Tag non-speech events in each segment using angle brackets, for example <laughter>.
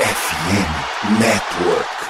FM Network.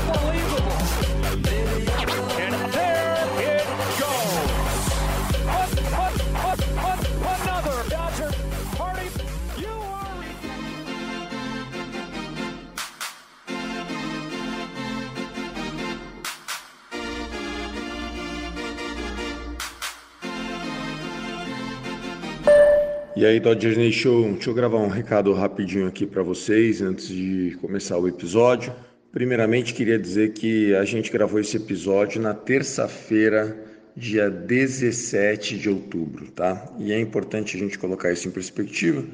E aí, Dodgers Nation, deixa eu gravar um recado rapidinho aqui para vocês antes de começar o episódio. Primeiramente, queria dizer que a gente gravou esse episódio na terça-feira, dia 17 de outubro, tá? E é importante a gente colocar isso em perspectiva,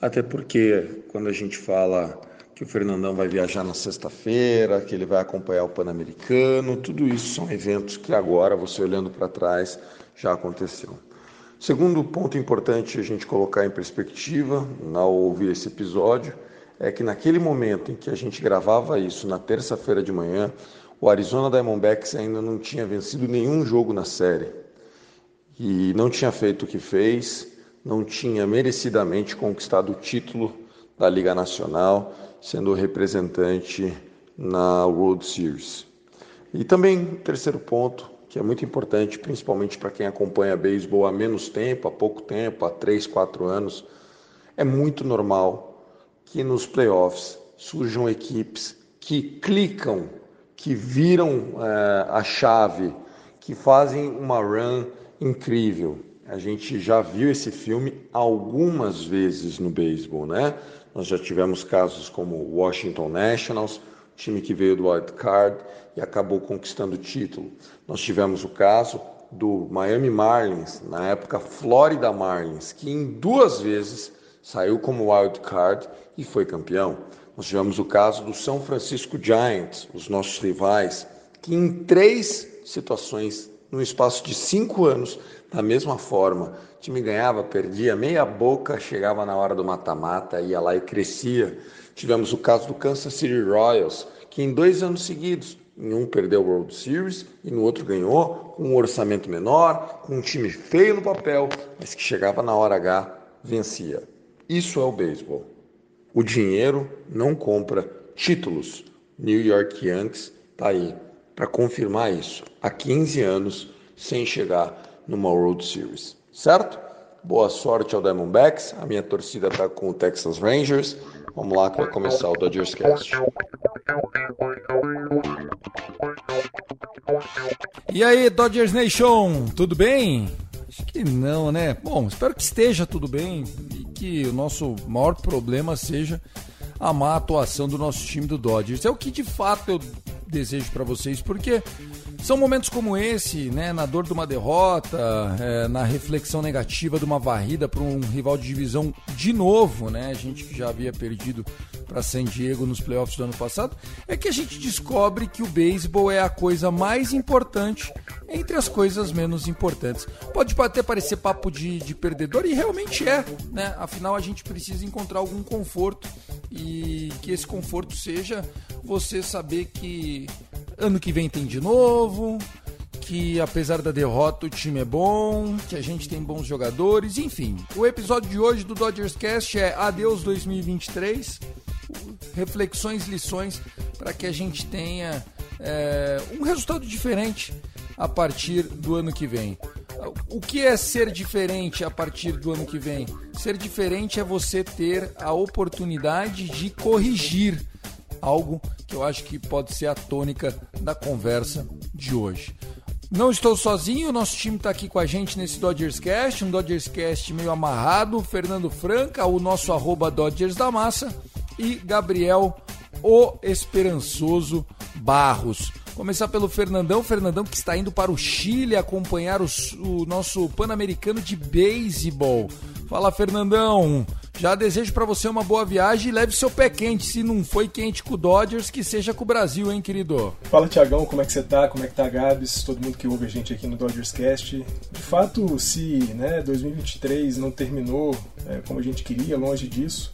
até porque quando a gente fala que o Fernandão vai viajar na sexta-feira, que ele vai acompanhar o Pan-Americano, tudo isso são eventos que agora, você olhando para trás, já aconteceu. Segundo ponto importante a gente colocar em perspectiva ao ouvir esse episódio é que naquele momento em que a gente gravava isso na terça-feira de manhã, o Arizona Diamondbacks ainda não tinha vencido nenhum jogo na série e não tinha feito o que fez, não tinha merecidamente conquistado o título da Liga Nacional, sendo representante na World Series. E também, terceiro ponto, que é muito importante, principalmente para quem acompanha beisebol há menos tempo, há pouco tempo, há 3, 4 anos, é muito normal que nos playoffs surjam equipes que clicam, que viram é, a chave, que fazem uma run incrível. A gente já viu esse filme algumas vezes no beisebol, né? Nós já tivemos casos como Washington Nationals, time que veio do wild card e acabou conquistando o título. Nós tivemos o caso do Miami Marlins, na época Florida Marlins, que em duas vezes saiu como wild card e foi campeão. Nós tivemos o caso do São Francisco Giants, os nossos rivais, que em três situações, no espaço de cinco anos, da mesma forma, o time ganhava, perdia, meia boca, chegava na hora do mata-mata, ia lá e crescia. Tivemos o caso do Kansas City Royals, que em dois anos seguidos, em um perdeu o World Series e no outro ganhou, com um orçamento menor, com um time feio no papel, mas que chegava na hora H, vencia. Isso é o beisebol. O dinheiro não compra títulos. New York Yankees está aí para confirmar isso há 15 anos sem chegar numa World Series, certo? Boa sorte ao Diamondbacks. A minha torcida está com o Texas Rangers. Vamos lá que vai começar o Dodgers Cast. E aí, Dodgers Nation, tudo bem? Acho que não, né? Bom, espero que esteja tudo bem e que o nosso maior problema seja a má atuação do nosso time do Dodgers. É o que de fato eu desejo para vocês, porque são momentos como esse, né, na dor de uma derrota, é, na reflexão negativa de uma varrida para um rival de divisão de novo, né, a gente que já havia perdido para San Diego nos playoffs do ano passado, é que a gente descobre que o beisebol é a coisa mais importante entre as coisas menos importantes. Pode até parecer papo de, de perdedor e realmente é, né? Afinal, a gente precisa encontrar algum conforto e que esse conforto seja você saber que ano que vem tem de novo, que apesar da derrota o time é bom, que a gente tem bons jogadores, enfim. O episódio de hoje do Dodgers Cast é Adeus 2023, reflexões, lições para que a gente tenha é, um resultado diferente a partir do ano que vem. O que é ser diferente a partir do ano que vem? Ser diferente é você ter a oportunidade de corrigir algo que eu acho que pode ser a tônica da conversa de hoje. Não estou sozinho, o nosso time está aqui com a gente nesse Dodgers Cast, um Dodgers Cast meio amarrado. Fernando Franca, o nosso arroba Dodgers da Massa, e Gabriel, o Esperançoso Barros. Começar pelo Fernandão, Fernandão que está indo para o Chile acompanhar os, o nosso Pan-Americano de Beisebol. Fala, Fernandão. Já desejo para você uma boa viagem e leve seu pé quente. Se não foi quente com o Dodgers, que seja com o Brasil, hein, querido? Fala, Tiagão, como é que você tá? Como é que tá, Gabs? Todo mundo que ouve a gente aqui no Dodgers Cast. De fato, se né, 2023 não terminou é, como a gente queria, longe disso,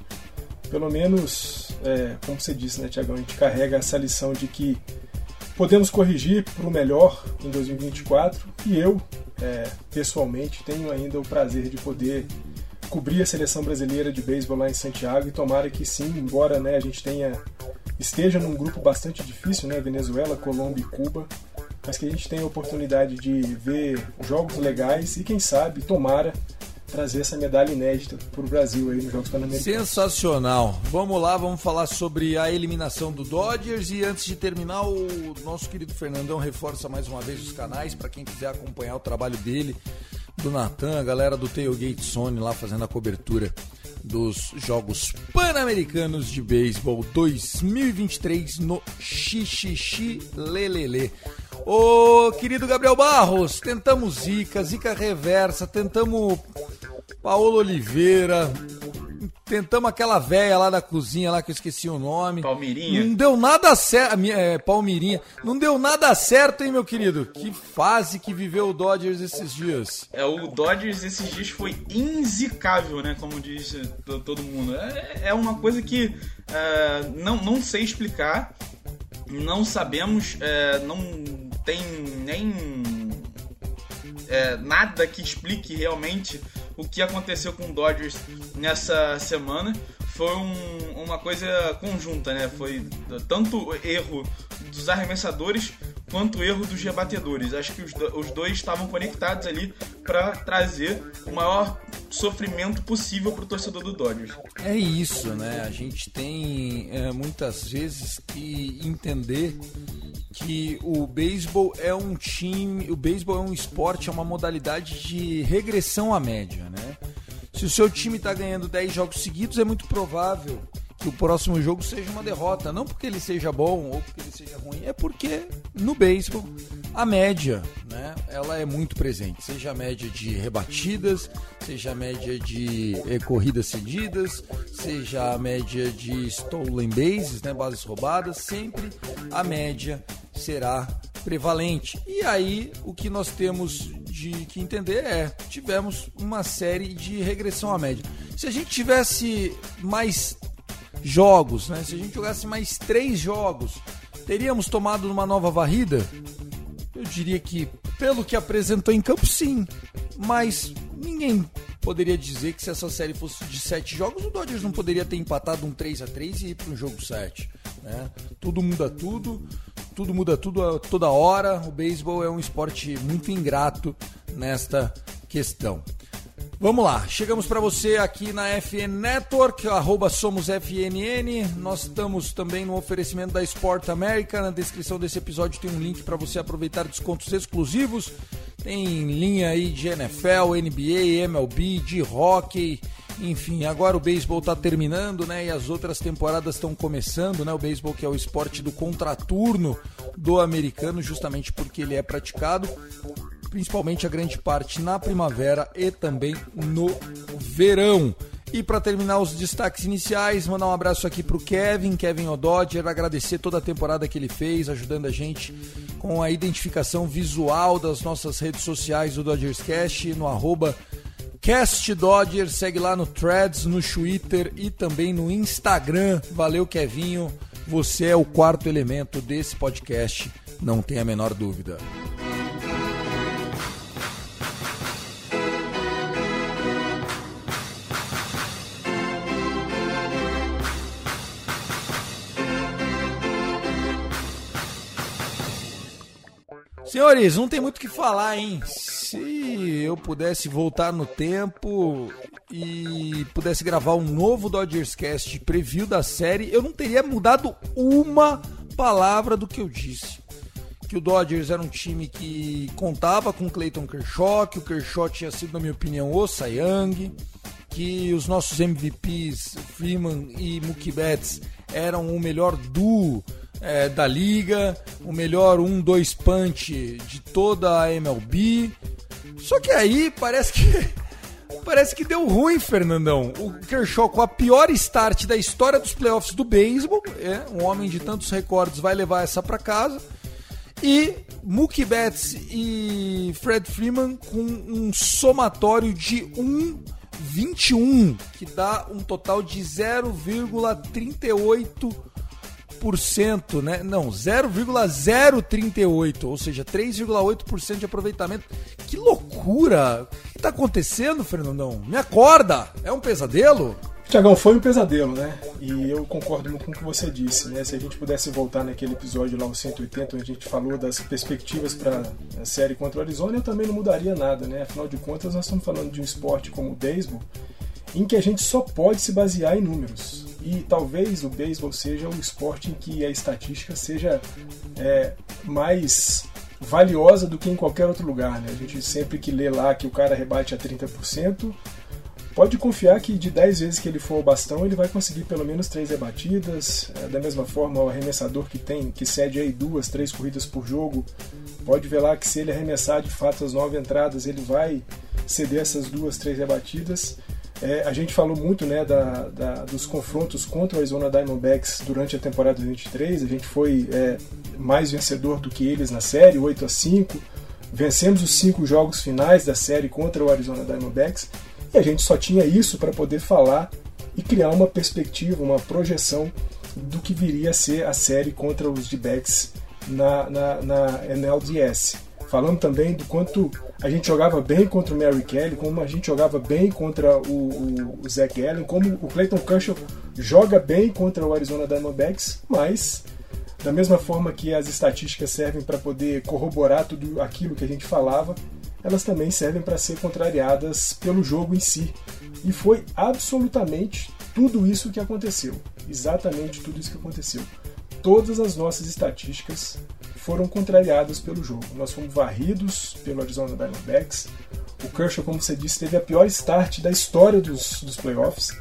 pelo menos, é, como você disse, né, Tiagão, a gente carrega essa lição de que podemos corrigir para o melhor em 2024 e eu, é, pessoalmente, tenho ainda o prazer de poder cobrir a seleção brasileira de beisebol lá em Santiago e tomara que sim, embora né, a gente tenha esteja num grupo bastante difícil, né, Venezuela, Colômbia e Cuba, mas que a gente tenha a oportunidade de ver jogos legais e quem sabe, tomara, trazer essa medalha inédita para o Brasil aí nos Jogos Pan-Americanos. Sensacional. Vamos lá, vamos falar sobre a eliminação do Dodgers e antes de terminar, o nosso querido Fernandão reforça mais uma vez os canais para quem quiser acompanhar o trabalho dele, do Natan, a galera do Tailgate Sony lá fazendo a cobertura dos Jogos Pan-Americanos de Beisebol 2023 no Xixixi Lelele. Ô querido Gabriel Barros, tentamos Zica, Zica Reversa, tentamos Paulo Oliveira, tentamos aquela véia lá da cozinha lá que eu esqueci o nome. Palmirinha. Não deu nada certo. É, Palmirinha. Não deu nada certo, hein, meu querido? Que fase que viveu o Dodgers esses dias. É, o Dodgers esses dias foi inzicável, né? Como diz todo mundo. É, é uma coisa que é, não, não sei explicar. Não sabemos, é, não tem nem é, nada que explique realmente o que aconteceu com o Dodgers nessa semana. Foi um, uma coisa conjunta, né? Foi tanto erro dos arremessadores quanto erro dos rebatedores. Acho que os, os dois estavam conectados ali para trazer o maior sofrimento possível para o torcedor do Dodgers. É isso, né? A gente tem é, muitas vezes que entender que o beisebol é um time, o beisebol é um esporte, é uma modalidade de regressão à média, né? Se o seu time está ganhando 10 jogos seguidos, é muito provável que o próximo jogo seja uma derrota. Não porque ele seja bom ou porque ele seja ruim, é porque no beisebol a média, né, ela é muito presente. Seja a média de rebatidas, seja a média de eh, corridas cedidas, seja a média de stolen bases, né, bases roubadas, sempre a média será prevalente. E aí o que nós temos de que entender é, tivemos uma série de regressão à média. Se a gente tivesse mais jogos, né? Se a gente jogasse mais três jogos, teríamos tomado uma nova varrida? Eu diria que, pelo que apresentou em campo, sim. Mas ninguém poderia dizer que se essa série fosse de sete jogos, o Dodgers não poderia ter empatado um 3 a 3 e ir para um jogo 7. Né? Tudo muda tudo, tudo muda tudo toda hora. O beisebol é um esporte muito ingrato nesta questão. Vamos lá, chegamos para você aqui na FN Network, arroba SomosFNN. Nós estamos também no oferecimento da Sport America. Na descrição desse episódio tem um link para você aproveitar descontos exclusivos. Tem linha aí de NFL, NBA, MLB, de hockey, enfim, agora o beisebol está terminando, né? E as outras temporadas estão começando, né? O beisebol que é o esporte do contraturno do americano, justamente porque ele é praticado principalmente a grande parte na primavera e também no verão. E para terminar os destaques iniciais, mandar um abraço aqui para o Kevin, Kevin Ododger, agradecer toda a temporada que ele fez, ajudando a gente com a identificação visual das nossas redes sociais do Dodgers Cast, no arroba segue lá no Threads, no Twitter e também no Instagram. Valeu, Kevinho. Você é o quarto elemento desse podcast, não tem a menor dúvida. Senhores, não tem muito o que falar, hein? Se eu pudesse voltar no tempo e pudesse gravar um novo Dodgers Cast preview da série, eu não teria mudado uma palavra do que eu disse. Que o Dodgers era um time que contava com Clayton Kershaw, que o Kershaw tinha sido, na minha opinião, o Cy Young, que os nossos MVPs, Freeman e Mookie Betts, eram o melhor duo é, da liga, o melhor 1-2 punch de toda a MLB. Só que aí parece que <laughs> parece que deu ruim, Fernandão. O Kershaw com a pior start da história dos playoffs do beisebol, é, um homem de tantos recordes vai levar essa para casa. E Mookie Betts e Fred Freeman com um somatório de 1,21, que dá um total de 0,38%, né? Não, 0,038, ou seja, 3,8% de aproveitamento. Que loucura! O que está acontecendo, Fernandão? Me acorda! É um pesadelo? Tiagão, foi um pesadelo, né? E eu concordo com o que você disse, né? Se a gente pudesse voltar naquele episódio lá, o 180, onde a gente falou das perspectivas para a série contra o Arizona, eu também não mudaria nada, né? Afinal de contas, nós estamos falando de um esporte como o beisebol, em que a gente só pode se basear em números. E talvez o beisebol seja o esporte em que a estatística seja é, mais valiosa do que em qualquer outro lugar, né? A gente sempre que lê lá que o cara rebate a 30%, pode confiar que de 10 vezes que ele for ao bastão, ele vai conseguir pelo menos 3 rebatidas. É, da mesma forma, o arremessador que tem, que cede aí duas, três corridas por jogo, pode ver lá que se ele arremessar de fato as nove entradas, ele vai ceder essas duas, três rebatidas. É, a gente falou muito né, da, da, dos confrontos contra o Arizona Diamondbacks durante a temporada 2023. A gente foi é, mais vencedor do que eles na série, 8 a 5. Vencemos os cinco jogos finais da série contra o Arizona Diamondbacks. E a gente só tinha isso para poder falar e criar uma perspectiva, uma projeção do que viria a ser a série contra os D-backs na, na, na NLDS. Falando também do quanto a gente jogava bem contra o Mary Kelly, como a gente jogava bem contra o, o, o Zach Allen, como o Clayton Kershaw joga bem contra o Arizona Diamondbacks, mas da mesma forma que as estatísticas servem para poder corroborar tudo aquilo que a gente falava, elas também servem para ser contrariadas pelo jogo em si. E foi absolutamente tudo isso que aconteceu. Exatamente tudo isso que aconteceu. Todas as nossas estatísticas foram contrariadas pelo jogo. Nós fomos varridos pelo Arizona Diamondbacks. O Kershaw, como você disse, teve a pior start da história dos, dos playoffs.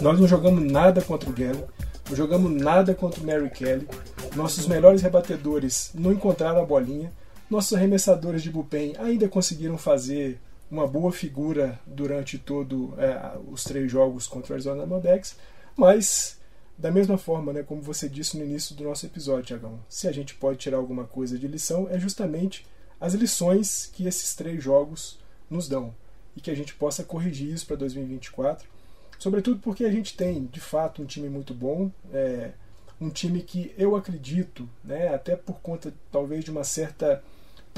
Nós não jogamos nada contra o Gallen, não jogamos nada contra o Mary Kelly. Nossos melhores rebatedores não encontraram a bolinha. Nossos arremessadores de bullpen ainda conseguiram fazer uma boa figura durante todo é, os três jogos contra o Arizona Diamondbacks, mas da mesma forma, né, como você disse no início do nosso episódio, Tiagão, se a gente pode tirar alguma coisa de lição, é justamente as lições que esses três jogos nos dão e que a gente possa corrigir isso para 2024, sobretudo porque a gente tem, de fato, um time muito bom, é, um time que eu acredito, né, até por conta talvez de uma certa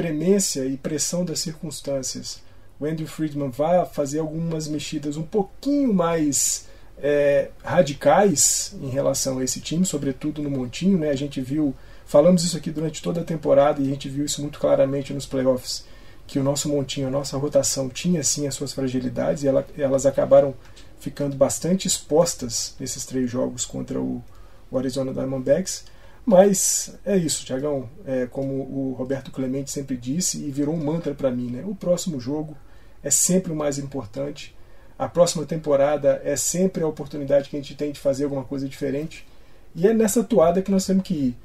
premência e pressão das circunstâncias, o Andrew Friedman vai fazer algumas mexidas um pouquinho mais é, radicais em relação a esse time, sobretudo no Montinho. Né? A gente viu, falamos isso aqui durante toda a temporada e a gente viu isso muito claramente nos playoffs, que o nosso Montinho, a nossa rotação tinha sim as suas fragilidades e ela, elas acabaram ficando bastante expostas nesses três jogos contra o, o Arizona Diamondbacks. Mas é isso, Tiagão. É, como o Roberto Clemente sempre disse e virou um mantra para mim, né? O próximo jogo é sempre o mais importante. A próxima temporada é sempre a oportunidade que a gente tem de fazer alguma coisa diferente. E é nessa toada que nós temos que ir.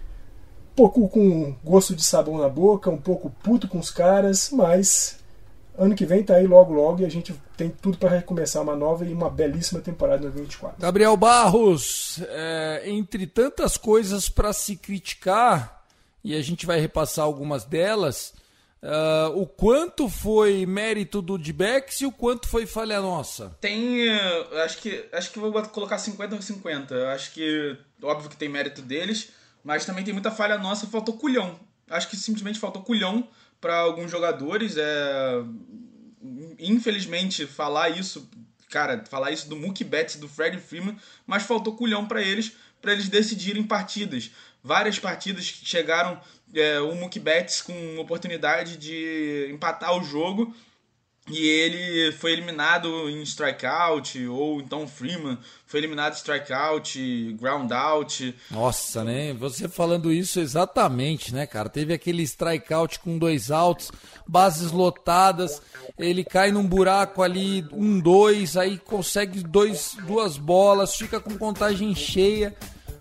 Um pouco com gosto de sabão na boca, um pouco puto com os caras, mas ano que vem tá aí logo logo e a gente tem tudo para recomeçar uma nova e uma belíssima temporada 2024. Gabriel Barros, é, entre tantas coisas para se criticar, e a gente vai repassar algumas delas, uh, o quanto foi mérito do Dibex e o quanto foi falha nossa? Tem, uh, acho que acho que vou colocar 50 ou 50. Acho que óbvio que tem mérito deles, mas também tem muita falha nossa, faltou culhão. Acho que simplesmente faltou culhão para alguns jogadores. É... Infelizmente, falar isso, cara, falar isso do Mookie Betts, do Freddie Freeman, mas faltou culhão para eles, para eles decidirem partidas. Várias partidas que chegaram é, o Mookie Betts com oportunidade de empatar o jogo e ele foi eliminado em strikeout, ou então Freeman foi eliminado em strikeout, ground out. Nossa, né? Você falando isso exatamente, né, cara? Teve aquele strikeout com dois outs, bases lotadas, ele cai num buraco ali, um, dois, aí consegue dois, duas bolas, fica com contagem cheia.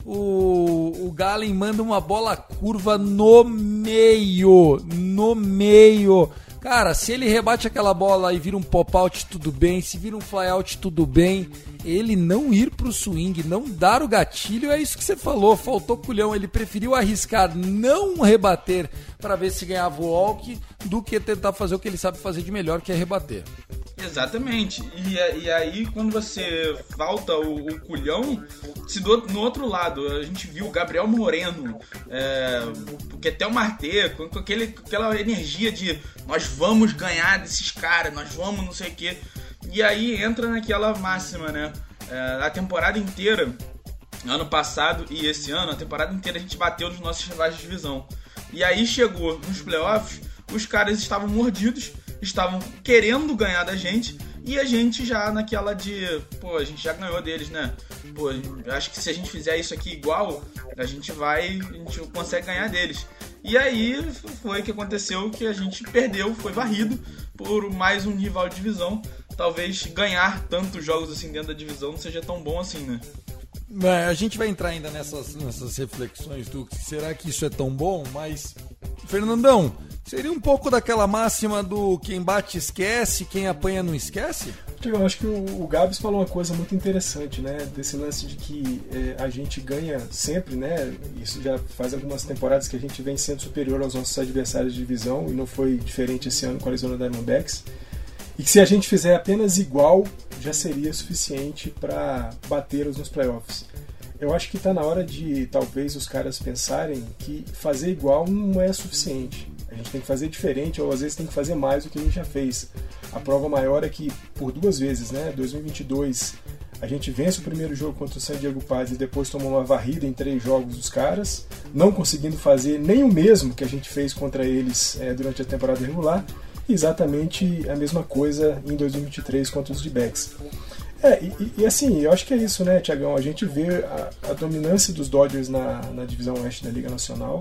o, o Galen manda uma bola curva no meio. No meio. Cara, se ele rebate aquela bola e vira um pop-out, tudo bem. Se vira um fly-out, tudo bem. Ele não ir pro swing, não dar o gatilho, é isso que você falou. Faltou culhão. Ele preferiu arriscar não rebater para ver se ganhava o walk do que tentar fazer o que ele sabe fazer de melhor, que é rebater. Exatamente. E, e aí, quando você falta o, o culhão, se do, no outro lado a gente viu o Gabriel Moreno, é, o Ketel Marte, com, com aquele, com aquela energia de nós vamos ganhar desses caras, nós vamos não sei o quê. E aí entra naquela máxima, né? É, a temporada inteira, ano passado e esse ano, a temporada inteira a gente bateu nos nossos rivais de divisão. E aí chegou nos playoffs, os caras estavam mordidos estavam querendo ganhar da gente e a gente já naquela de, pô, a gente já ganhou deles, né? Pô, acho que se a gente fizer isso aqui igual, a gente vai, a gente consegue ganhar deles. E aí foi que aconteceu que a gente perdeu, foi varrido por mais um rival de divisão. Talvez ganhar tantos jogos assim dentro da divisão não seja tão bom assim, né? A gente vai entrar ainda nessas, nessas reflexões do será que isso é tão bom, mas Fernandão, seria um pouco daquela máxima do quem bate esquece, quem apanha não esquece? Eu acho que o, o Gabs falou uma coisa muito interessante, né? Desse lance de que é, a gente ganha sempre, né? Isso já faz algumas temporadas que a gente vem sendo superior aos nossos adversários de divisão e não foi diferente esse ano com a Arizona Diamondbacks. E que se a gente fizer apenas igual, já seria suficiente para bater-os nos playoffs. Eu acho que está na hora de talvez os caras pensarem que fazer igual não é suficiente. A gente tem que fazer diferente ou às vezes tem que fazer mais do que a gente já fez. A prova maior é que por duas vezes, né, 2022 a gente vence o primeiro jogo contra o San Diego Padres e depois tomou uma varrida em três jogos dos caras, não conseguindo fazer nem o mesmo que a gente fez contra eles é, durante a temporada regular exatamente a mesma coisa em 2023 contra os D-backs. É, e, e, assim, eu acho que é isso, né, Tiagão? A gente vê a, a, dominância dos Dodgers na, na divisão oeste da Liga Nacional.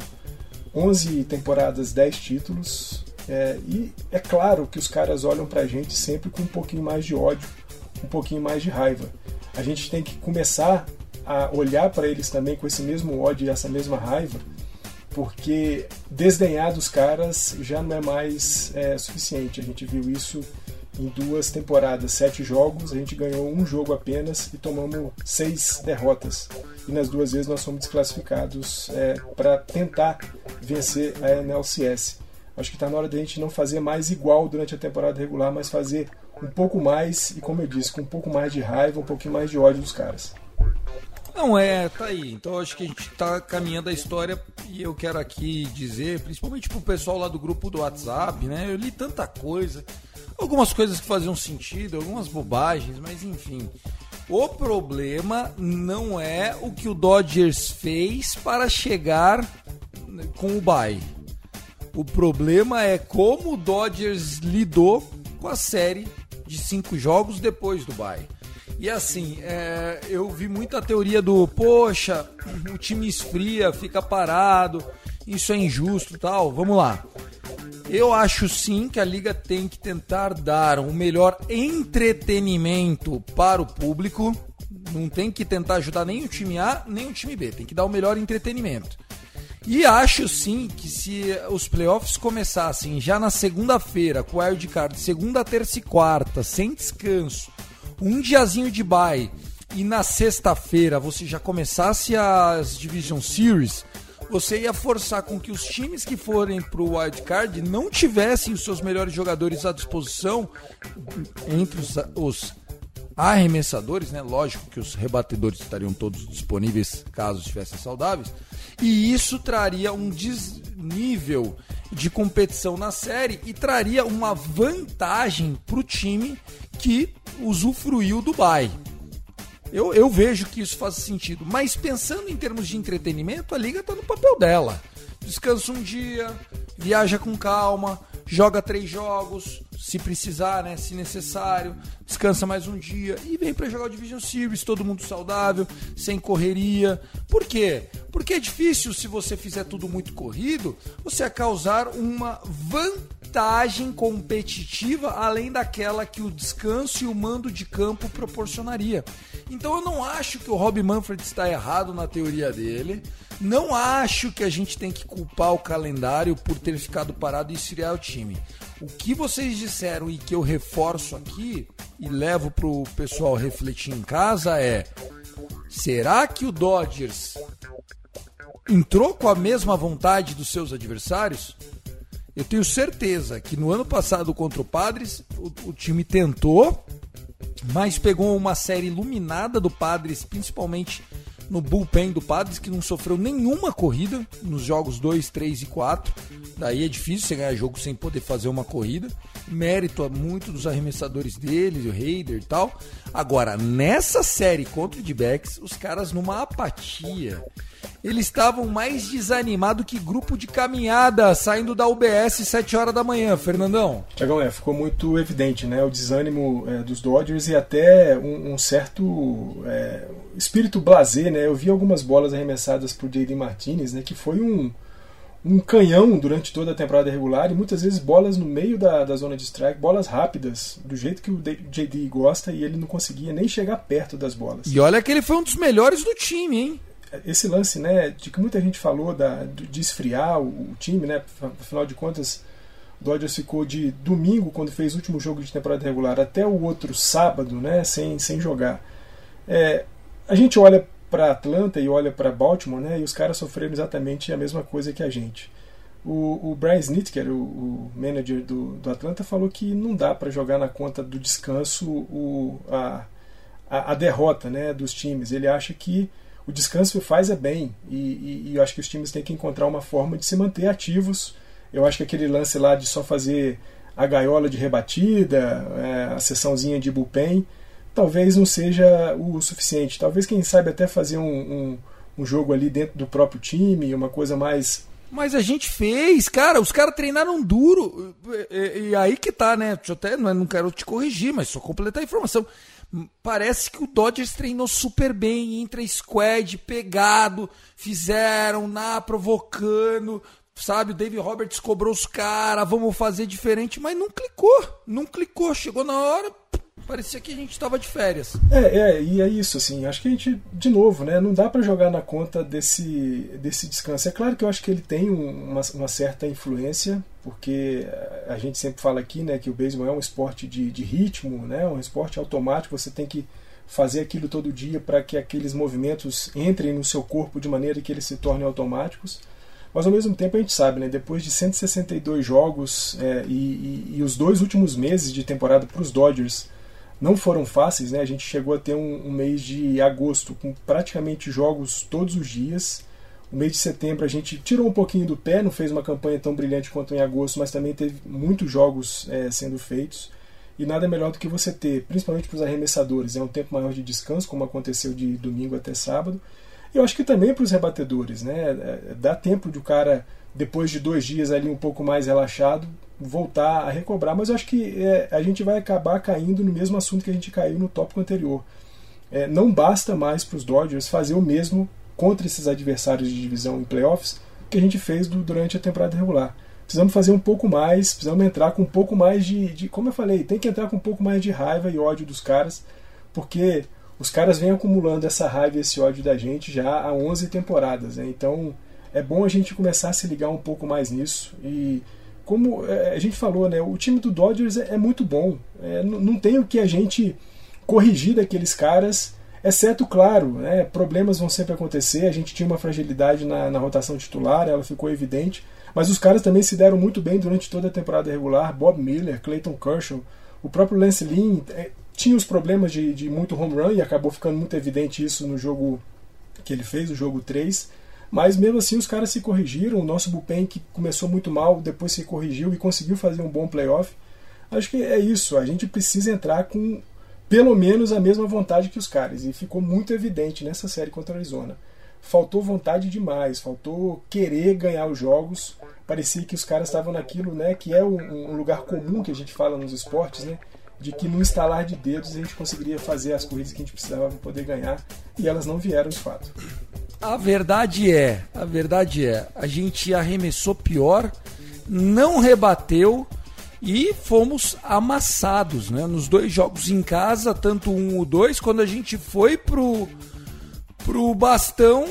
11 temporadas, 10 títulos. É, e é claro que os caras olham pra gente sempre com um pouquinho mais de ódio, um pouquinho mais de raiva. A gente tem que começar a olhar para eles também com esse mesmo ódio e essa mesma raiva porque desdenhar dos caras já não é mais é, suficiente. A gente viu isso em duas temporadas, sete jogos, a gente ganhou um jogo apenas e tomamos seis derrotas. E nas duas vezes nós fomos desclassificados é, para tentar vencer a NLCS. Acho que está na hora de a gente não fazer mais igual durante a temporada regular, mas fazer um pouco mais e, como eu disse, com um pouco mais de raiva, um pouquinho mais de ódio dos caras. Não é, tá aí. Então acho que a gente tá caminhando a história e eu quero aqui dizer, principalmente pro pessoal lá do grupo do WhatsApp, né? Eu li tanta coisa, algumas coisas que faziam sentido, algumas bobagens, mas enfim. O problema não é o que o Dodgers fez para chegar com o bye. O problema é como o Dodgers lidou com a série de cinco jogos depois do bye. E assim, é, eu vi muita teoria do, poxa, o time esfria, fica parado, isso é injusto tal. Vamos lá. Eu acho sim que a liga tem que tentar dar o melhor entretenimento para o público. Não tem que tentar ajudar nem o time A nem o time B, tem que dar o melhor entretenimento. E acho sim que se os playoffs começassem já na segunda-feira, com o card, segunda, terça e quarta, sem descanso, um diazinho de bye. E na sexta-feira você já começasse as Division Series, você ia forçar com que os times que forem pro wild card não tivessem os seus melhores jogadores à disposição entre os, os arremessadores, né? Lógico que os rebatedores estariam todos disponíveis caso estivessem saudáveis. E isso traria um desnível de competição na série e traria uma vantagem para o time que usufruiu do bye. Eu, eu vejo que isso faz sentido. Mas pensando em termos de entretenimento, a liga está no papel dela. Descansa um dia, viaja com calma, joga três jogos, se precisar, né, se necessário, descansa mais um dia e vem para jogar o Division Series, todo mundo saudável, sem correria. Por quê? Porque é difícil se você fizer tudo muito corrido, você causar uma vantagem vantagem competitiva além daquela que o descanso e o mando de campo proporcionaria. Então eu não acho que o Rob Manfred está errado na teoria dele. Não acho que a gente tem que culpar o calendário por ter ficado parado e esfriar o time. O que vocês disseram e que eu reforço aqui e levo para o pessoal refletir em casa é: será que o Dodgers entrou com a mesma vontade dos seus adversários? Eu tenho certeza que no ano passado contra o Padres, o, o time tentou, mas pegou uma série iluminada do Padres, principalmente no bullpen do Padres, que não sofreu nenhuma corrida nos jogos 2, 3 e 4. Daí é difícil você ganhar jogo sem poder fazer uma corrida. Mérito a muito dos arremessadores deles, o Raider e tal. Agora, nessa série contra o D-Backs, os caras numa apatia eles estavam mais desanimados que grupo de caminhada saindo da UBS 7 horas da manhã, Fernandão. Tiagão, é, ficou muito evidente né, o desânimo é, dos Dodgers e até um, um certo é, espírito blazer. Né? Eu vi algumas bolas arremessadas por J.D. Martinez, né, que foi um, um canhão durante toda a temporada regular e muitas vezes bolas no meio da, da zona de strike, bolas rápidas, do jeito que o JD gosta e ele não conseguia nem chegar perto das bolas. E olha que ele foi um dos melhores do time, hein? Esse lance, né, de que muita gente falou da, de esfriar o, o time, né, afinal de contas, o Dodgers ficou de domingo, quando fez o último jogo de temporada regular, até o outro sábado, né, sem, sem jogar. É, a gente olha para Atlanta e olha para Baltimore, né, e os caras sofreram exatamente a mesma coisa que a gente. O, o Brian Snitker, o, o manager do, do Atlanta, falou que não dá para jogar na conta do descanso o, a, a, a derrota né, dos times. Ele acha que o descanso faz é bem e, e, e, eu acho que os times têm que encontrar uma forma de se manter ativos. Eu acho que aquele lance lá de só fazer a gaiola de rebatida, é, a sessãozinha de bullpen, talvez não seja o suficiente. Talvez, quem sabe, até fazer um, um, um jogo ali dentro do próprio time, uma coisa mais mas a gente fez, cara, os caras treinaram duro. E, e, aí que tá, né? Eu até, não, não quero te corrigir, mas só completar a informação. Parece que o Dodgers treinou super bem, entra squad, pegado, fizeram na provocando, sabe? O Dave Roberts cobrou os caras, vamos fazer diferente, mas não clicou, não clicou. Chegou na hora, parecia que a gente estava de férias. É, é, e é isso, assim, acho que a gente, de novo, né, não dá para jogar na conta desse, desse descanso. É claro que eu acho que ele tem uma, uma, certa influência, porque a gente sempre fala aqui, né, que o beisebol é um esporte de, de ritmo, né, um esporte automático, você tem que fazer aquilo todo dia para que aqueles movimentos entrem no seu corpo de maneira que eles se tornem automáticos. Mas ao mesmo tempo a gente sabe, né, depois de 162 jogos é, e, e, e os dois últimos meses de temporada para os Dodgers não foram fáceis, né? A gente chegou a ter um, um, mês de agosto com praticamente jogos todos os dias. O mês de setembro a gente tirou um pouquinho do pé, não fez uma campanha tão brilhante quanto em agosto, mas também teve muitos jogos é, sendo feitos. E nada melhor do que você ter, principalmente para os arremessadores, é um tempo maior de descanso, como aconteceu de domingo até sábado. E eu acho que também para os rebatedores, né? É, dá tempo de o cara, depois de dois dias ali um pouco mais relaxado, voltar a recobrar, mas eu acho que é, a gente vai acabar caindo no mesmo assunto que a gente caiu no tópico anterior. É, não basta mais para os Dodgers fazer o mesmo contra esses adversários de divisão em playoffs que a gente fez do, durante a temporada regular. Precisamos fazer um pouco mais, precisamos entrar com um pouco mais de, de. Como eu falei, tem que entrar com um pouco mais de raiva e ódio dos caras, porque os caras vêm acumulando essa raiva e esse ódio da gente já há 11 temporadas. Né? Então é bom a gente começar a se ligar um pouco mais nisso e como é, a gente falou, né, o time do Dodgers é, é muito bom. É, não tem o que a gente corrigir daqueles caras, exceto, claro, né, problemas vão sempre acontecer. A gente tinha uma fragilidade na, na, rotação titular, ela ficou evidente. Mas os caras também se deram muito bem durante toda a temporada regular. Bob Miller, Clayton Kershaw, o próprio Lance Lynn é, tinha os problemas de, de muito home run e acabou ficando muito evidente isso no jogo que ele fez, o jogo 3 mas mesmo assim os caras se corrigiram. O nosso bullpen que começou muito mal, depois se corrigiu e conseguiu fazer um bom playoff. Acho que é isso. A gente precisa entrar com pelo menos a mesma vontade que os caras. E ficou muito evidente nessa série contra a Arizona. Faltou vontade demais, faltou querer ganhar os jogos. Parecia que os caras estavam naquilo, né, que é um, lugar comum que a gente fala nos esportes, né, de que no instalar de dedos a gente conseguiria fazer as corridas que a gente precisava para poder ganhar e elas não vieram de fato. A verdade é, a verdade é, a gente arremessou pior, não rebateu, e fomos amassados, né? Nos dois jogos em casa, tanto um ou dois, quando a gente foi pro, pro bastão,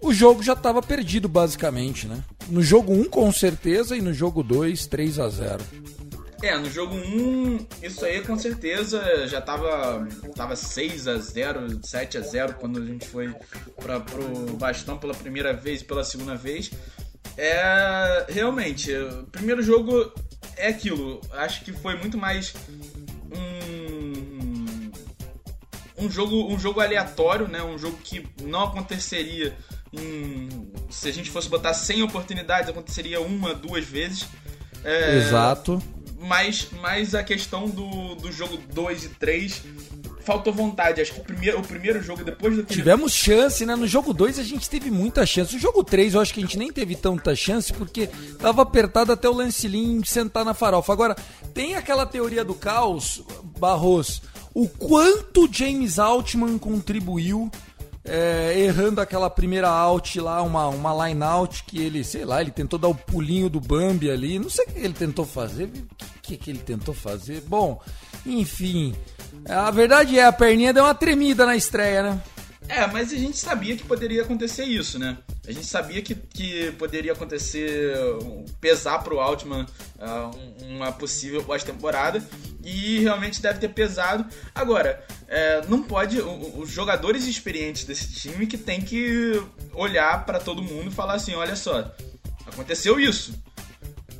o jogo já estava perdido, basicamente, né? No jogo 1, um, com certeza, e no jogo 2, 3 a 0 é, no jogo 1, isso aí com certeza já tava, tava 6 a 0 7 a 0 quando a gente foi para pro bastão pela primeira vez pela segunda vez. É, realmente, o primeiro jogo é aquilo. Acho que foi muito mais um, um jogo um jogo aleatório, né? Um jogo que não aconteceria em, se a gente fosse botar 100 oportunidades, aconteceria uma, duas vezes. É, Exato mas, mas a questão do, do jogo 2 e 3 faltou vontade. Acho que o primeiro, o primeiro jogo, depois do Tivemos chance, né? No jogo 2 a gente teve muita chance. No jogo 3 eu acho que a gente nem teve tanta chance, porque tava apertado até o Lance sentar na farofa. Agora, tem aquela teoria do caos, Barros, o quanto James Altman contribuiu é, errando aquela primeira out lá, uma, uma line out que ele, sei lá, ele tentou dar o pulinho do Bambi ali. Não sei o que ele tentou fazer. O que, que ele tentou fazer? Bom, enfim. A verdade é, a perninha deu uma tremida na estreia, né? É, mas a gente sabia que poderia acontecer isso, né? A gente sabia que, que poderia acontecer, pesar pro Altman uh, uma possível pós-temporada e realmente deve ter pesado. Agora, é, não pode. Os jogadores experientes desse time que tem que olhar para todo mundo e falar assim: olha só, aconteceu isso.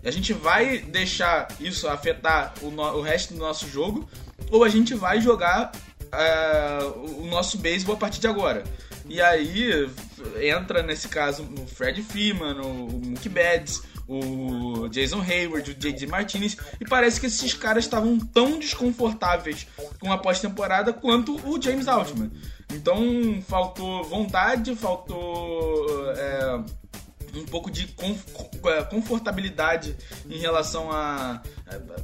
A gente vai deixar isso afetar o, no, o resto do nosso jogo ou a gente vai jogar uh, o nosso beisebol a partir de agora. E aí entra nesse caso o Fred Freeman, o Mookie Betts, o Jason Hayward, o J.J. Martinez, e parece que esses caras estavam tão desconfortáveis com a pós-temporada quanto o James Altman. Então faltou vontade, faltou é, um pouco de é, confortabilidade em relação à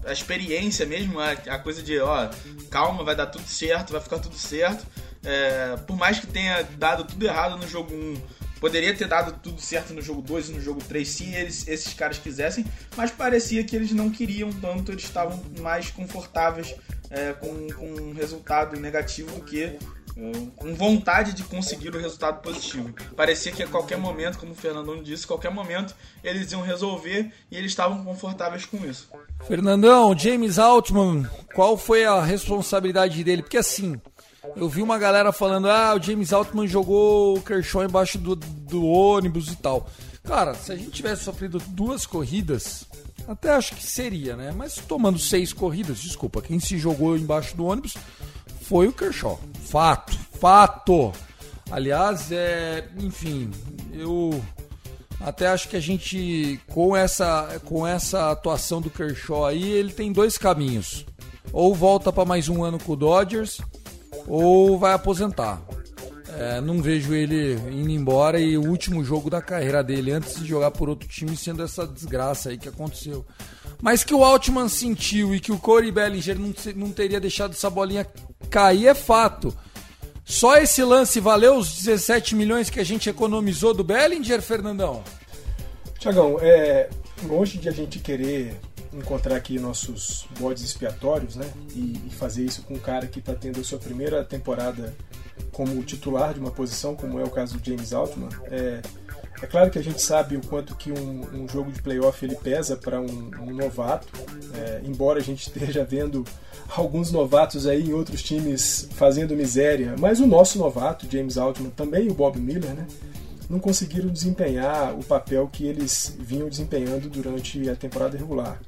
a, experiência mesmo, a, a, coisa de, ó, calma, vai dar tudo certo, vai ficar tudo certo. É, por mais que tenha dado tudo errado no jogo 1, poderia ter dado tudo certo no jogo 2 e no jogo 3 se eles, esses caras quisessem, mas parecia que eles não queriam tanto, eles estavam mais confortáveis é, com, com um resultado negativo do que com vontade de conseguir o resultado positivo. Parecia que a qualquer momento, como o Fernandão disse, qualquer momento eles iam resolver e eles estavam confortáveis com isso. Fernandão, James Altman, qual foi a responsabilidade dele? Porque assim, eu vi uma galera falando: ah, o James Altman jogou o Kershaw embaixo do, do ônibus e tal. Cara, se a gente tivesse sofrido duas corridas, até acho que seria, né? Mas tomando seis corridas, desculpa, quem se jogou embaixo do ônibus foi o Kershaw. Fato, fato. Aliás, é, enfim, eu até acho que a gente com essa com essa atuação do Kershaw aí, ele tem dois caminhos. Ou volta para mais um ano com o Dodgers, ou vai aposentar. É, não vejo ele indo embora e o último jogo da carreira dele antes de jogar por outro time sendo essa desgraça aí que aconteceu. Mas que o Altman sentiu e que o Corey Bellinger não, não teria deixado essa bolinha cair é fato. Só esse lance valeu os 17 milhões que a gente economizou do Bellinger, Fernandão? Tiagão, é, longe de a gente querer encontrar aqui nossos bodes expiatórios, né? E, e fazer isso com um cara que está tendo a sua primeira temporada como titular de uma posição, como é o caso do James Altman. É, é claro que a gente sabe o quanto que um, um jogo de playoff ele pesa para um, um, novato, é, embora a gente esteja vendo alguns novatos aí em outros times fazendo miséria, mas o nosso novato, James Altman, também o Bob Miller, né, não conseguiram desempenhar o papel que eles vinham desempenhando durante a temporada regular.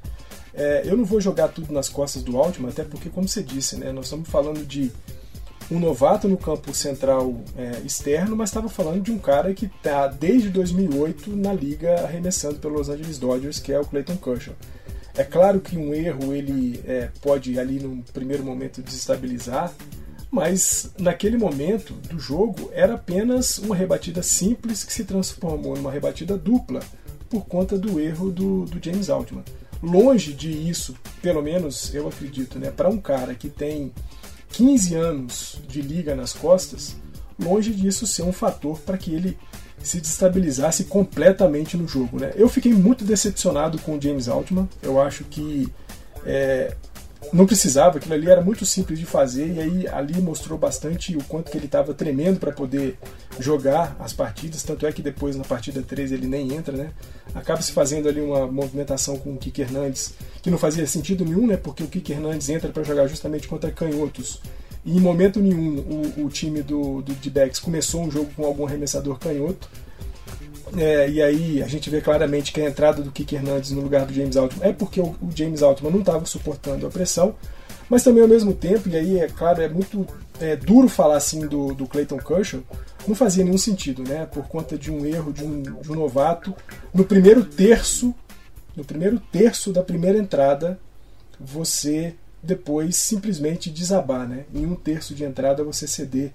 É, eu não vou jogar tudo nas costas do Altman, até porque, como você disse, né, nós estamos falando de um novato no campo central é, externo, mas estava falando de um cara que está desde 2008 na liga arremessando pelo Los Angeles Dodgers, que é o Clayton Kershaw. É claro que um erro ele é, pode ali no primeiro momento desestabilizar, mas naquele momento do jogo era apenas uma rebatida simples que se transformou numa rebatida dupla por conta do erro do, do James Altman. Longe de isso, pelo menos eu acredito, né, para um cara que tem 15 anos de liga nas costas, longe disso ser um fator para que ele se destabilizasse completamente no jogo. Né? Eu fiquei muito decepcionado com o James Altman. Eu acho que é, não precisava, aquilo ali era muito simples de fazer e aí ali mostrou bastante o quanto que ele estava tremendo para poder jogar as partidas, tanto é que depois na partida 3 ele nem entra, né? Acaba se fazendo ali uma movimentação com o Kike Hernandes, que não fazia sentido nenhum, né? Porque o Kike Hernandes entra para jogar justamente contra canhotos. E em momento nenhum o, o time do, do D-Backs começou um jogo com algum arremessador canhoto. É, e aí a gente vê claramente que a entrada do Kike Hernandes no lugar do James Altman é porque o, o James Altman não estava suportando a pressão, mas também ao mesmo tempo, e aí é claro, é muito é, duro falar assim do, do Clayton Kershaw, não fazia nenhum sentido, né? Por conta de um erro de um, de um novato no primeiro terço, no primeiro terço da primeira entrada, você depois simplesmente desabar, né? Em um terço de entrada você ceder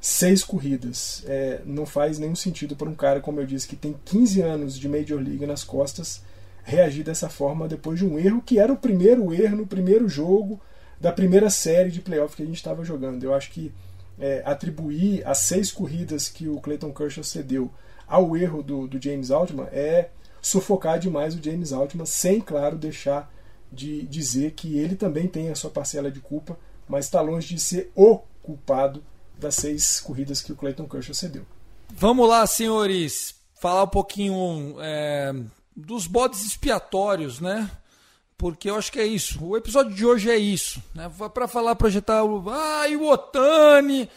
seis corridas. É, não faz nenhum sentido para um cara, como eu disse, que tem 15 anos de Major League nas costas, reagir dessa forma depois de um erro que era o primeiro erro no primeiro jogo da primeira série de playoff que a gente estava jogando. Eu acho que é, atribuir as seis corridas que o Clayton Kershaw cedeu ao erro do, do James Altman é sufocar demais o James Altman, sem, claro, deixar de dizer que ele também tem a sua parcela de culpa, mas está longe de ser o culpado das seis corridas que o Clayton Kershaw cedeu. Vamos lá, senhores, falar um pouquinho é, dos bodes expiatórios, né? Porque eu acho que é isso. O episódio de hoje é isso. Né? Para falar, projetar o. Ah, e o Otani!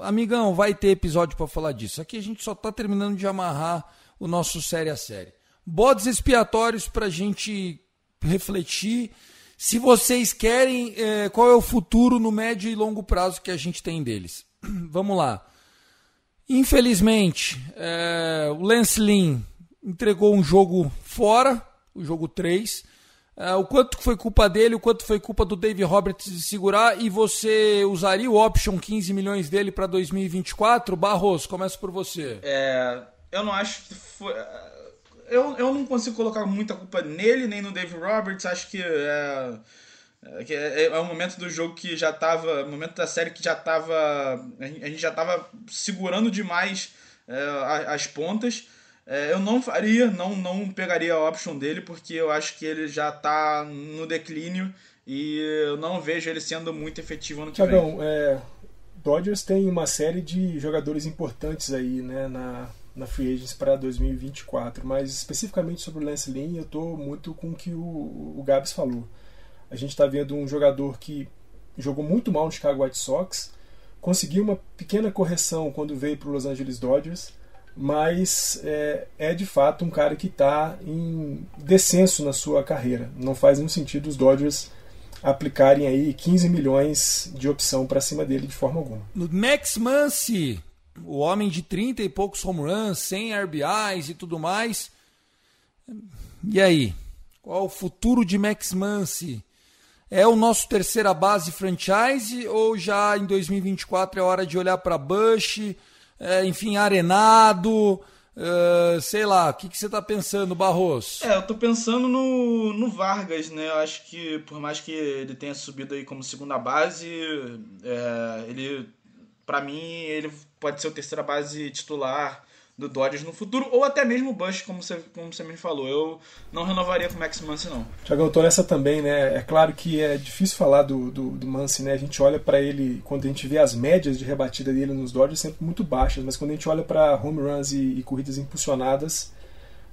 Amigão, vai ter episódio para falar disso. Aqui a gente só está terminando de amarrar o nosso série a série. Bodes expiatórios para a gente refletir. Se vocês querem, é, qual é o futuro no médio e longo prazo que a gente tem deles? <clears throat> Vamos lá. Infelizmente, é, o Lance Lynn entregou um jogo fora, o jogo 3. É, o quanto foi culpa dele, o quanto foi culpa do Dave Roberts de segurar e você usaria o option 15 milhões dele para 2024? Barros, começa por você. É, eu não acho que foi. Eu, eu não consigo colocar muita culpa nele nem no Dave Roberts. Acho que é, é, é, é um momento do jogo que já tava. momento da série que já tava. A gente já tava segurando demais é, as pontas. É, eu não faria, não, não pegaria a option dele, porque eu acho que ele já está no declínio e eu não vejo ele sendo muito efetivo no que Tiagão. É, Dodgers tem uma série de jogadores importantes aí né, na, na Free Agents para 2024, mas especificamente sobre o Lance Lynn, eu estou muito com o que o, o Gabs falou. A gente está vendo um jogador que jogou muito mal no Chicago White Sox, conseguiu uma pequena correção quando veio para o Los Angeles Dodgers, mas é, é, de fato um cara que está em descenso na sua carreira. Não faz nenhum sentido os Dodgers aplicarem aí 15 milhões de opção para cima dele de forma alguma. Max Muncy, o homem de 30 e poucos home runs, 100 RBIs e tudo mais. E aí? Qual o futuro de Max Muncy? É o nosso terceira base franchise ou já em 2024 é hora de olhar para Bush? é, enfim, arenado. Uh, sei lá, o que, que você está pensando, Barros? É, eu estou pensando no, no Vargas, né? Eu acho que por mais que ele tenha subido aí como segunda base, é, ele, para mim, ele pode ser o terceira base titular do Dodgers no futuro, ou até mesmo o Bush, como você, como você me falou. Eu não renovaria com o Max Muncy, não. Tiago, eu tô nessa também, né? É claro que é difícil falar do, do, do Muncy, né? A gente olha para ele, quando a gente vê as médias de rebatida dele nos Dodgers, sempre muito baixas, mas quando a gente olha para home runs e, e, corridas impulsionadas,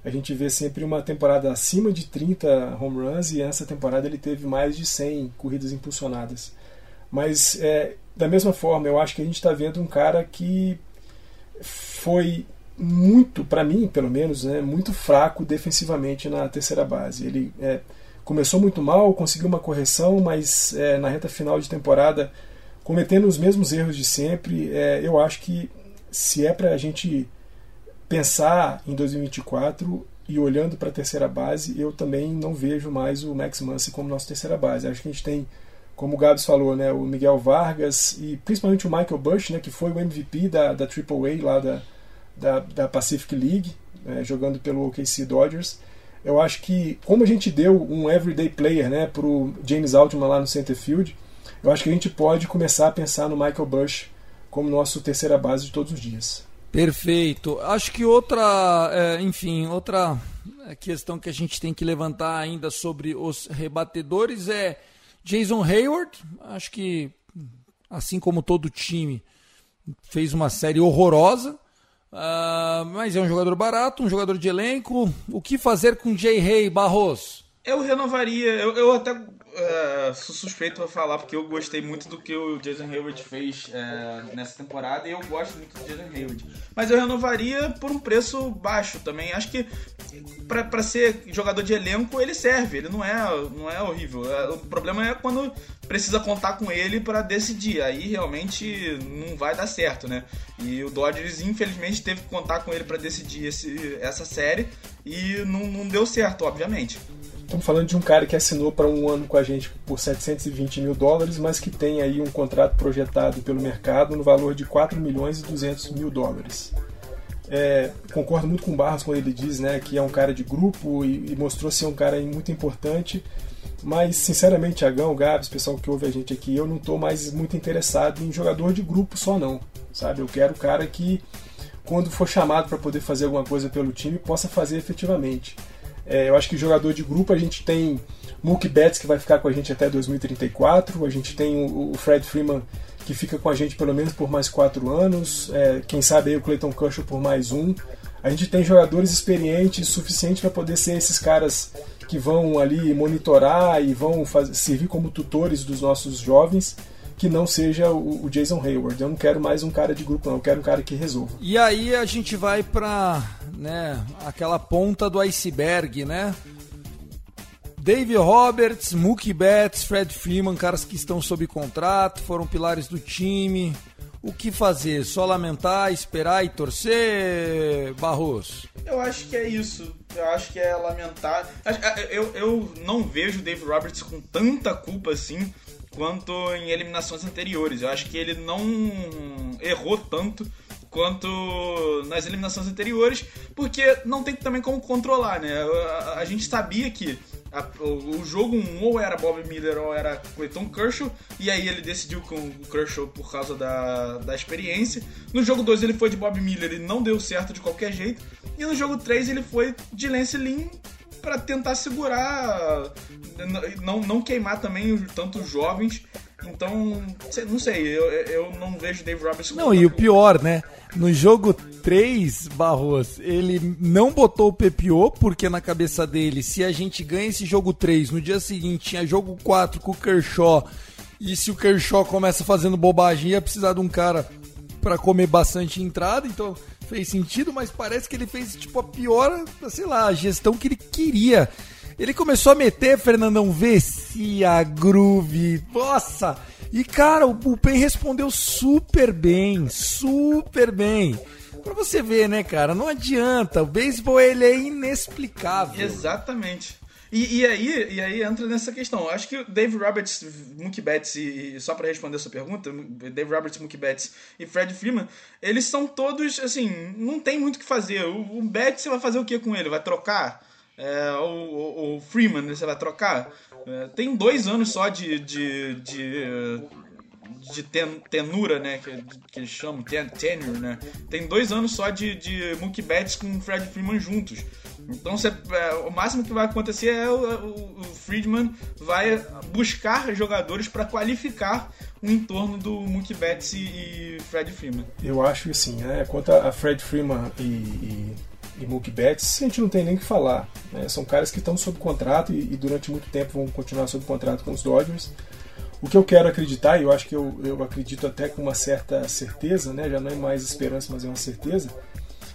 a gente vê sempre uma temporada acima de 30 home runs e essa temporada ele teve mais de 100 corridas impulsionadas. Mas, é, da mesma forma, eu acho que a gente está vendo um cara que foi muito, para mim pelo menos, né, muito fraco defensivamente na terceira base. Ele é, começou muito mal, conseguiu uma correção, mas é, na reta final de temporada, cometendo os mesmos erros de sempre, é, eu acho que se é para a gente pensar em 2024 e olhando para a terceira base, eu também não vejo mais o Max Muncy como nossa terceira base. Acho que a gente tem, como o Gabs falou, né, o Miguel Vargas e principalmente o Michael Bush, né, que foi o MVP da, da AAA lá da, da, da Pacific League, né, jogando pelo OKC Dodgers. Eu acho que, como a gente deu um everyday player né, para o James Altman lá no center field, eu acho que a gente pode começar a pensar no Michael Bush como nosso terceira base de todos os dias. Perfeito. Acho que outra, é, enfim, outra a questão que a gente tem que levantar ainda sobre os rebatedores é Jason Hayward. Acho que, assim como todo time, fez uma série horrorosa. Uh, mas é um jogador barato, um jogador de elenco. O que fazer com Jay Hay Barros? Eu renovaria, eu, eu até uh, suspeito pra falar, porque eu gostei muito do que o Jason Hayward fez uh, nessa temporada e eu gosto muito do Jason Hayward. Mas eu renovaria por um preço baixo também. Acho que para ser jogador de elenco ele serve, ele não é, não é horrível. É, o problema é quando precisa contar com ele para decidir. Aí realmente não vai dar certo, né? E o Dodgers, infelizmente, teve que contar com ele para decidir esse, essa série e não, não deu certo, obviamente. Estamos falando de um cara que assinou para um ano com a gente por 720 mil dólares, mas que tem aí um contrato projetado pelo mercado no valor de 4 milhões e 200 mil dólares. É, concordo muito com o Barros quando ele diz né, que é um cara de grupo e, e mostrou ser um cara muito importante, mas sinceramente, Agão, Gabs, pessoal que ouve a gente aqui, eu não estou mais muito interessado em jogador de grupo só não, sabe? Eu quero cara que quando for chamado para poder fazer alguma coisa pelo time possa fazer efetivamente. É, eu acho que jogador de grupo a gente tem Mookie Betts que vai ficar com a gente até 2034, a gente tem o, o Fred Freeman que fica com a gente pelo menos por mais quatro anos, é, quem sabe aí o Clayton Kershaw por mais um. A gente tem jogadores experientes suficientes para poder ser esses caras que vão ali monitorar e vão fazer, servir como tutores dos nossos jovens que não seja o, o, Jason Hayward. Eu não quero mais um cara de grupo, não. Eu quero um cara que resolva. E aí a gente vai para né, aquela ponta do iceberg, né? Dave Roberts, Mookie Betts, Fred Freeman, caras que estão sob contrato, foram pilares do time. O que fazer? Só lamentar, esperar e torcer, Barros? Eu acho que é isso. Eu acho que é lamentar. Eu, eu não vejo o Dave Roberts com tanta culpa assim quanto em eliminações anteriores. Eu acho que ele não errou tanto quanto nas eliminações anteriores, porque não tem também como controlar, né? A, a gente sabia que a, o, o, jogo 1 ou era Bob Miller ou era Clayton Kershaw, e aí ele decidiu com o Kershaw por causa da, da experiência. No jogo 2 ele foi de Bob Miller e não deu certo de qualquer jeito. E no jogo 3 ele foi de Lance Lynn para tentar segurar, não, não queimar também tanto os jovens. Então, não sei, eu, eu não vejo Dave Roberts. Não, e o pior, né? No jogo 3, Barros, ele não botou o PPO, porque na cabeça dele, se a gente ganha esse jogo 3, no dia seguinte tinha jogo 4 com o Kershaw, e se o Kershaw começa fazendo bobagem, ia precisar de um cara para comer bastante entrada, então fez sentido, mas parece que ele fez tipo a pior, sei lá, a gestão que ele queria. Ele começou a meter, Fernandão, Vessia, Groove, nossa! E cara, o Bullpen respondeu super bem, super bem. Pra você ver, né, cara, não adianta, o beisebol ele é inexplicável. Exatamente. E, e, aí, e aí entra nessa questão. Acho que Dave Roberts, Mookie Betts, e, só para responder essa pergunta, Dave Roberts, Mookie Betts e Fred Freeman, eles são todos, assim, não tem muito o que fazer. O, o Betts, você vai fazer o que com ele? Vai trocar? É, o, o, Freeman, você vai trocar? É, tem dois anos só de, de, de de ten, tenura, né? Que, que eles chamam, ten, tenure, né? Tem dois anos só de, de Mookie Betts com o Fred Freeman juntos. Então é, o máximo que vai acontecer é o, o, o Friedman vai buscar jogadores para qualificar o entorno do Mookie Betts e, e Fred Freeman. Eu acho assim, né? Quanto a Fred Freeman e, e, e Mookie Betts, a gente não tem nem o que falar. Né? São caras que estão sob contrato e, e, durante muito tempo vão continuar sob contrato com os Dodgers. O que eu quero acreditar, e eu acho que eu, eu acredito até com uma certa certeza, né? já não é mais esperança, mas é uma certeza,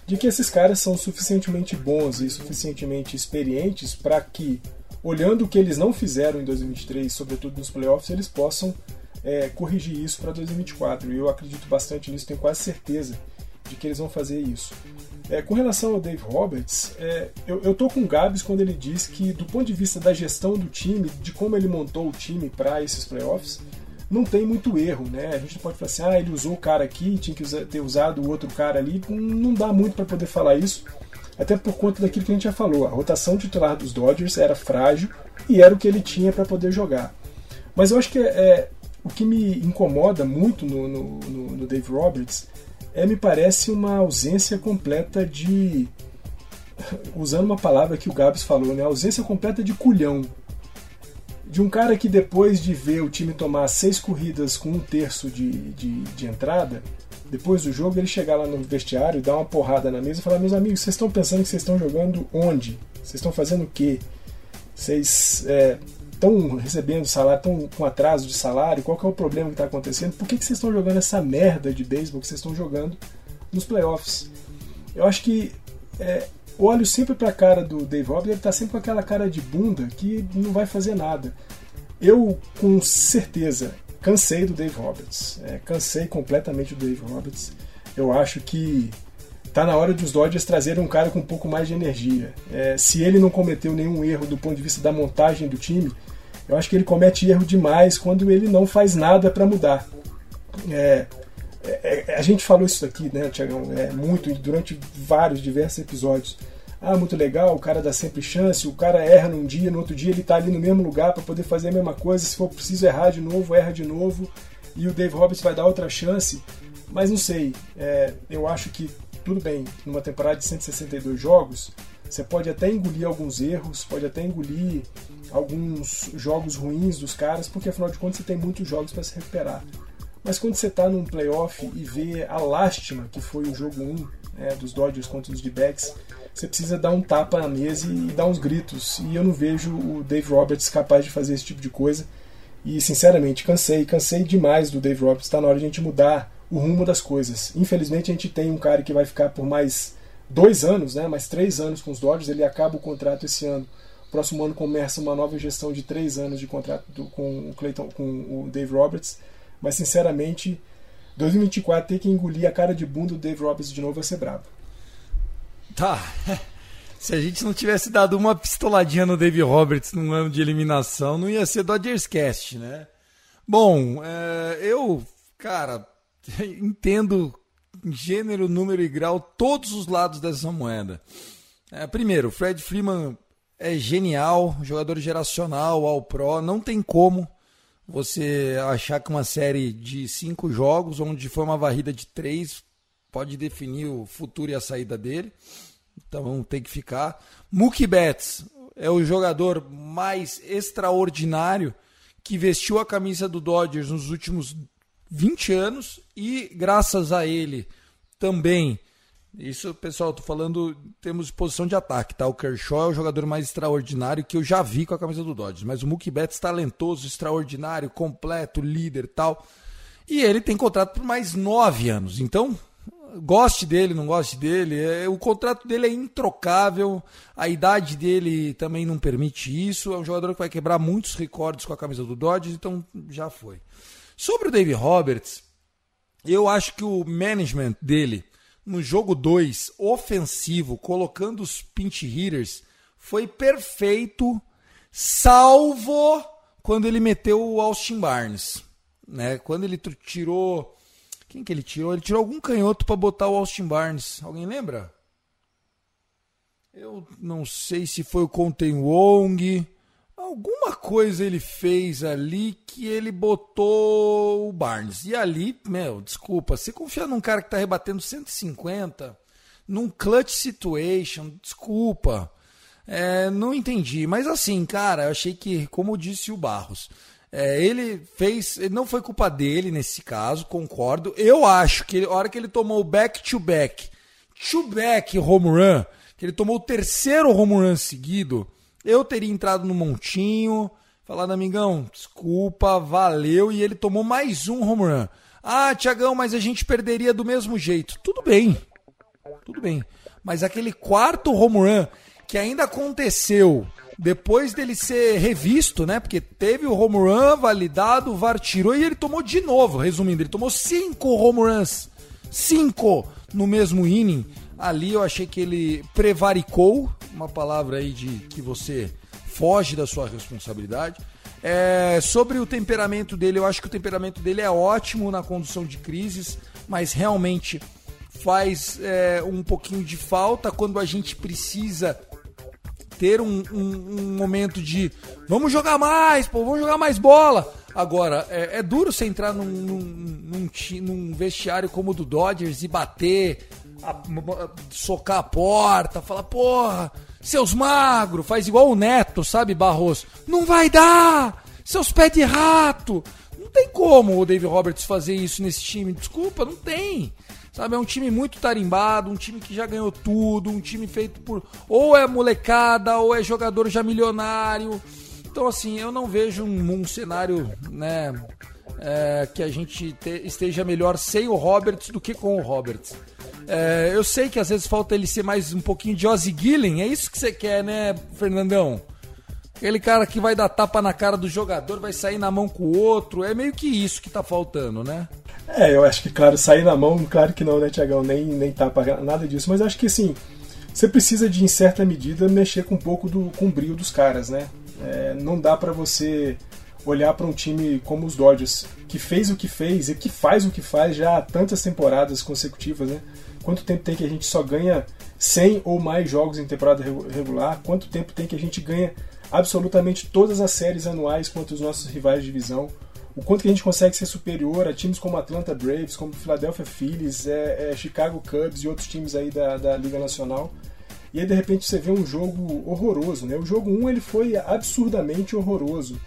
de que esses caras são suficientemente bons e suficientemente experientes para que, olhando o que eles não fizeram em 2023, sobretudo nos playoffs, eles possam é, corrigir isso para 2024. E eu acredito bastante nisso, tenho quase certeza de que eles vão fazer isso. É, com relação ao Dave Roberts, é, eu, eu tô com o Gabs quando ele diz que, do ponto de vista da gestão do time, de como ele montou o time para esses playoffs, não tem muito erro, né? A gente pode falar assim, ah, ele usou o cara aqui, tinha que ter usado o outro cara ali. Não dá muito para poder falar isso, até por conta daquilo que a gente já falou. A rotação titular dos Dodgers era frágil e era o que ele tinha para poder jogar. Mas eu acho que é, é, o que me incomoda muito no, no, no, no Dave Roberts é, me parece, uma ausência completa de <laughs> usando uma palavra que o Gabs falou, né? ausência completa de culhão. De um cara que depois de ver o time tomar seis corridas com um terço de, de, de entrada, depois do jogo ele chegar lá no vestiário, dar uma porrada na mesa e falar: Meus amigos, vocês estão pensando que vocês estão jogando onde? Vocês estão fazendo o quê? Vocês estão recebendo salário, estão com atraso de salário? Qual que é o problema que está acontecendo? Por que, que vocês estão jogando essa merda de beisebol que vocês estão jogando nos playoffs? Eu acho que é, olho sempre para a cara do Dave Roberts, ele está sempre com aquela cara de bunda que não vai fazer nada. Eu, com certeza, cansei do Dave Roberts. É, cansei completamente do Dave Roberts. Eu acho que tá na hora dos Dodgers trazerem um cara com um pouco mais de energia. É, se ele não cometeu nenhum erro do ponto de vista da montagem do time, eu acho que ele comete erro demais quando ele não faz nada para mudar. É, é, é, a gente falou isso aqui, né, Tiagão, é, muito durante vários, diversos episódios. Ah, muito legal, o cara dá sempre chance, o cara erra num dia, no outro dia ele está ali no mesmo lugar para poder fazer a mesma coisa, se for preciso errar de novo, erra de novo, e o Dave Roberts vai dar outra chance. Mas não sei, é, eu acho que tudo bem, numa temporada de 162 jogos, você pode até engolir alguns erros, pode até engolir alguns jogos ruins dos caras, porque afinal de contas você tem muitos jogos para se recuperar. Mas quando você está num playoff e vê a lástima que foi o jogo 1 né, dos Dodgers contra os D-backs, você precisa dar um tapa na mesa e dar uns gritos. E eu não vejo o Dave Roberts capaz de fazer esse tipo de coisa. E sinceramente, cansei, cansei demais do Dave Roberts. Está na hora de a gente mudar o rumo das coisas. Infelizmente a gente tem um cara que vai ficar por mais dois anos, né, mais três anos com os Dodgers, ele acaba o contrato esse ano. O próximo ano começa uma nova gestão de três anos de contrato do, com o Clayton, com o Dave Roberts. Mas sinceramente, 2024 ter que engolir a cara de bunda do Dave Roberts de novo vai ser brabo. Tá. <laughs> Se a gente não tivesse dado uma pistoladinha no Dave Roberts num ano de eliminação, não ia ser Dodgers Cast, né? Bom, é, eu, cara, <laughs> entendo gênero, número e grau todos os lados dessa moeda. É, primeiro, Fred Freeman é genial, jogador geracional, ao pro, não tem como você achar que uma série de cinco jogos, onde foi uma varrida de três, pode definir o futuro e a saída dele. Então tem que ficar. Mookie Betts é o jogador mais extraordinário que vestiu a camisa do Dodgers nos últimos 20 anos e graças a ele também. Isso, pessoal, tô falando temos posição de ataque, tá? O Kershaw é o jogador mais extraordinário que eu já vi com a camisa do Dodgers, mas o Mookie Betts talentoso, extraordinário, completo, líder, tal. E ele tem contrato por mais nove anos. Então, goste dele, não goste dele, é, o contrato dele é introcável, a idade dele também não permite isso. É um jogador que vai quebrar muitos recordes com a camisa do Dodgers, então já foi. Sobre o Dave Roberts, eu acho que o management dele no jogo 2, ofensivo, colocando os pinch hitters, foi perfeito, salvo quando ele meteu o Austin Barnes. Né? Quando ele tirou. Quem que ele tirou? Ele tirou algum canhoto para botar o Austin Barnes. Alguém lembra? Eu não sei se foi o Conten Wong. Alguma coisa ele fez ali que ele botou o Barnes. E ali, meu, desculpa, você confia num cara que tá rebatendo 150, num clutch situation, desculpa. É, não entendi. Mas assim, cara, eu achei que, como disse o Barros, é, ele fez. Não foi culpa dele nesse caso, concordo. Eu acho que a hora que ele tomou o back-to-back, to-back home run, que ele tomou o terceiro home run seguido eu teria entrado no montinho, falado, amigão, desculpa, valeu, e ele tomou mais um home run. Ah, Tiagão, mas a gente perderia do mesmo jeito. Tudo bem, tudo bem. Mas aquele quarto home run que ainda aconteceu depois dele ser revisto, né? Porque teve o home run validado, o VAR tirou e ele tomou de novo. Resumindo, ele tomou cinco home runs. Cinco no mesmo inning. Ali eu achei que ele prevaricou, uma palavra aí de que você foge da sua responsabilidade. É, sobre o temperamento dele, eu acho que o temperamento dele é ótimo na condução de crises, mas realmente faz é, um pouquinho de falta quando a gente precisa ter um, um, um, momento de vamos jogar mais, pô, vamos jogar mais bola. Agora, é, é duro você entrar num, num, num, num, vestiário como o do Dodgers e bater, a, a, socar a porta, falar, porra, seus magros, faz igual o Neto, sabe, Barroso? Não vai dar! Seus pés de rato! Não tem como o Dave Roberts fazer isso nesse time, desculpa, não tem. Sabe, é um time muito tarimbado, um time que já ganhou tudo, um time feito por ou é molecada ou é jogador já milionário. Então, assim, eu não vejo um, um cenário, né, é, que a gente te, esteja melhor sem o Roberts do que com o Roberts. É, eu sei que às vezes falta ele ser mais um pouquinho de Ozzy Gillen, é isso que você quer, né, Fernandão? Aquele cara que vai dar tapa na cara do jogador, vai sair na mão com o outro, é meio que isso que tá faltando, né? É, eu acho que, claro, sair na mão, claro que não, né, Tiagão? Nem, nem tapa, nada disso, mas acho que, assim, você precisa de, em certa medida, mexer com um pouco do, com o brilho dos caras, né? É, não dá para você olhar para um time como os Dodgers, que fez o que fez e que faz o que faz já há tantas temporadas consecutivas, né? Quanto tempo tem que a gente só ganha 100 ou mais jogos em temporada regular? Quanto tempo tem que a gente ganha absolutamente todas as séries anuais contra os nossos rivais de divisão? O quanto que a gente consegue ser superior a times como Atlanta Braves, como Philadelphia Phillies, é, é Chicago Cubs e outros times aí da, da Liga Nacional? E aí de repente você vê um jogo horroroso, né? O jogo 1 ele foi absurdamente horroroso.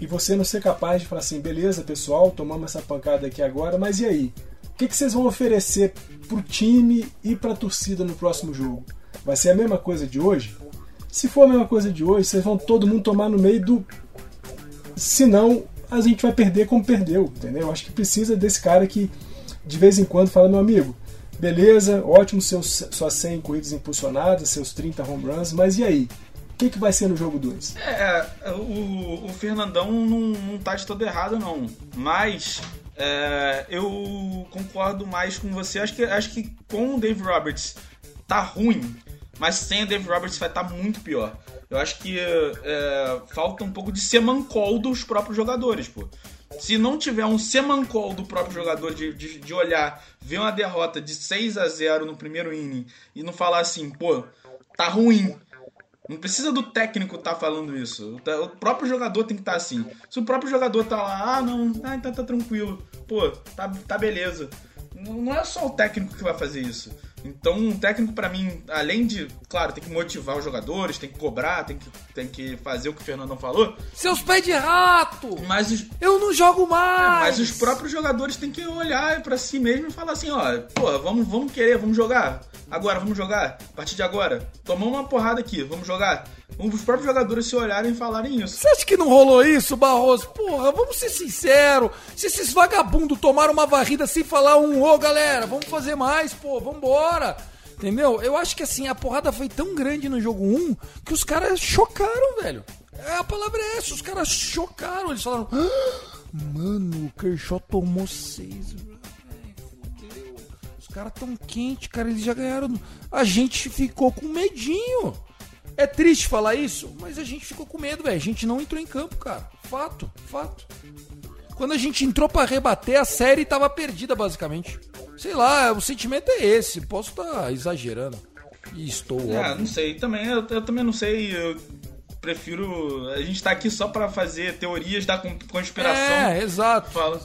E você não ser capaz de falar assim, beleza pessoal, tomamos essa pancada aqui agora, mas e aí? O que, que vocês vão oferecer pro time e pra torcida no próximo jogo? Vai ser a mesma coisa de hoje? Se for a mesma coisa de hoje, vocês vão todo mundo tomar no meio do. Senão, a gente vai perder como perdeu, entendeu? Eu acho que precisa desse cara que de vez em quando fala, meu amigo, Beleza, ótimo seus, suas 100 corridas impulsionadas, seus 30 home runs, mas e aí? O que, que vai ser no jogo 2? É, o, o Fernandão não, não tá de todo errado, não. Mas é, eu concordo mais com você. Acho que, acho que com o Dave Roberts tá ruim, mas sem o Dave Roberts vai estar tá muito pior. Eu acho que é, falta um pouco de semancol dos próprios jogadores, pô se não tiver um semancol do próprio jogador de, de, de, olhar, ver uma derrota de 6 a 0 no primeiro inning e não falar assim, pô, tá ruim. Não precisa do técnico estar tá falando isso. O próprio jogador tem que estar tá assim. Se o próprio jogador tá lá, ah, não, ah, tá, tá tranquilo. Pô, tá, tá beleza. Não é só o técnico que vai fazer isso. Então, um técnico, para mim, além de, claro, tem que motivar os jogadores, tem que cobrar, tem que, tem que fazer o que o Fernandão falou. Seus pés de rato! Mas os, eu não jogo mais! É, mas os próprios jogadores têm que olhar para si mesmo e falar assim: ó, pô, vamos, vamos querer, vamos jogar. Agora, vamos jogar. A partir de agora. Tomamos uma porrada aqui, vamos jogar. Os próprios jogadores se olharem e falarem isso. Você acha que não rolou isso, Barroso? Porra, vamos ser sinceros. Se esses vagabundos tomaram uma varrida sem falar um, ô galera, vamos fazer mais, pô, vambora. Entendeu? Eu acho que assim, a porrada foi tão grande no jogo 1 que os caras chocaram, velho. É, a palavra é essa, os caras chocaram. Eles falaram, ah, mano, o Kershaw tomou seis, Os caras tão quentes, cara, eles já ganharam. A gente ficou com medinho. É triste falar isso, mas a gente ficou com medo, velho. A gente não entrou em campo, cara. Fato, fato. Quando a gente entrou para rebater, a série tava perdida, basicamente. Sei lá, o sentimento é esse. Posso estar tá exagerando. E estou. É, óbvio. não sei. Também, eu, eu, também não sei. Eu prefiro. A gente tá aqui só para fazer teorias da conspiração. É, exato. Fala.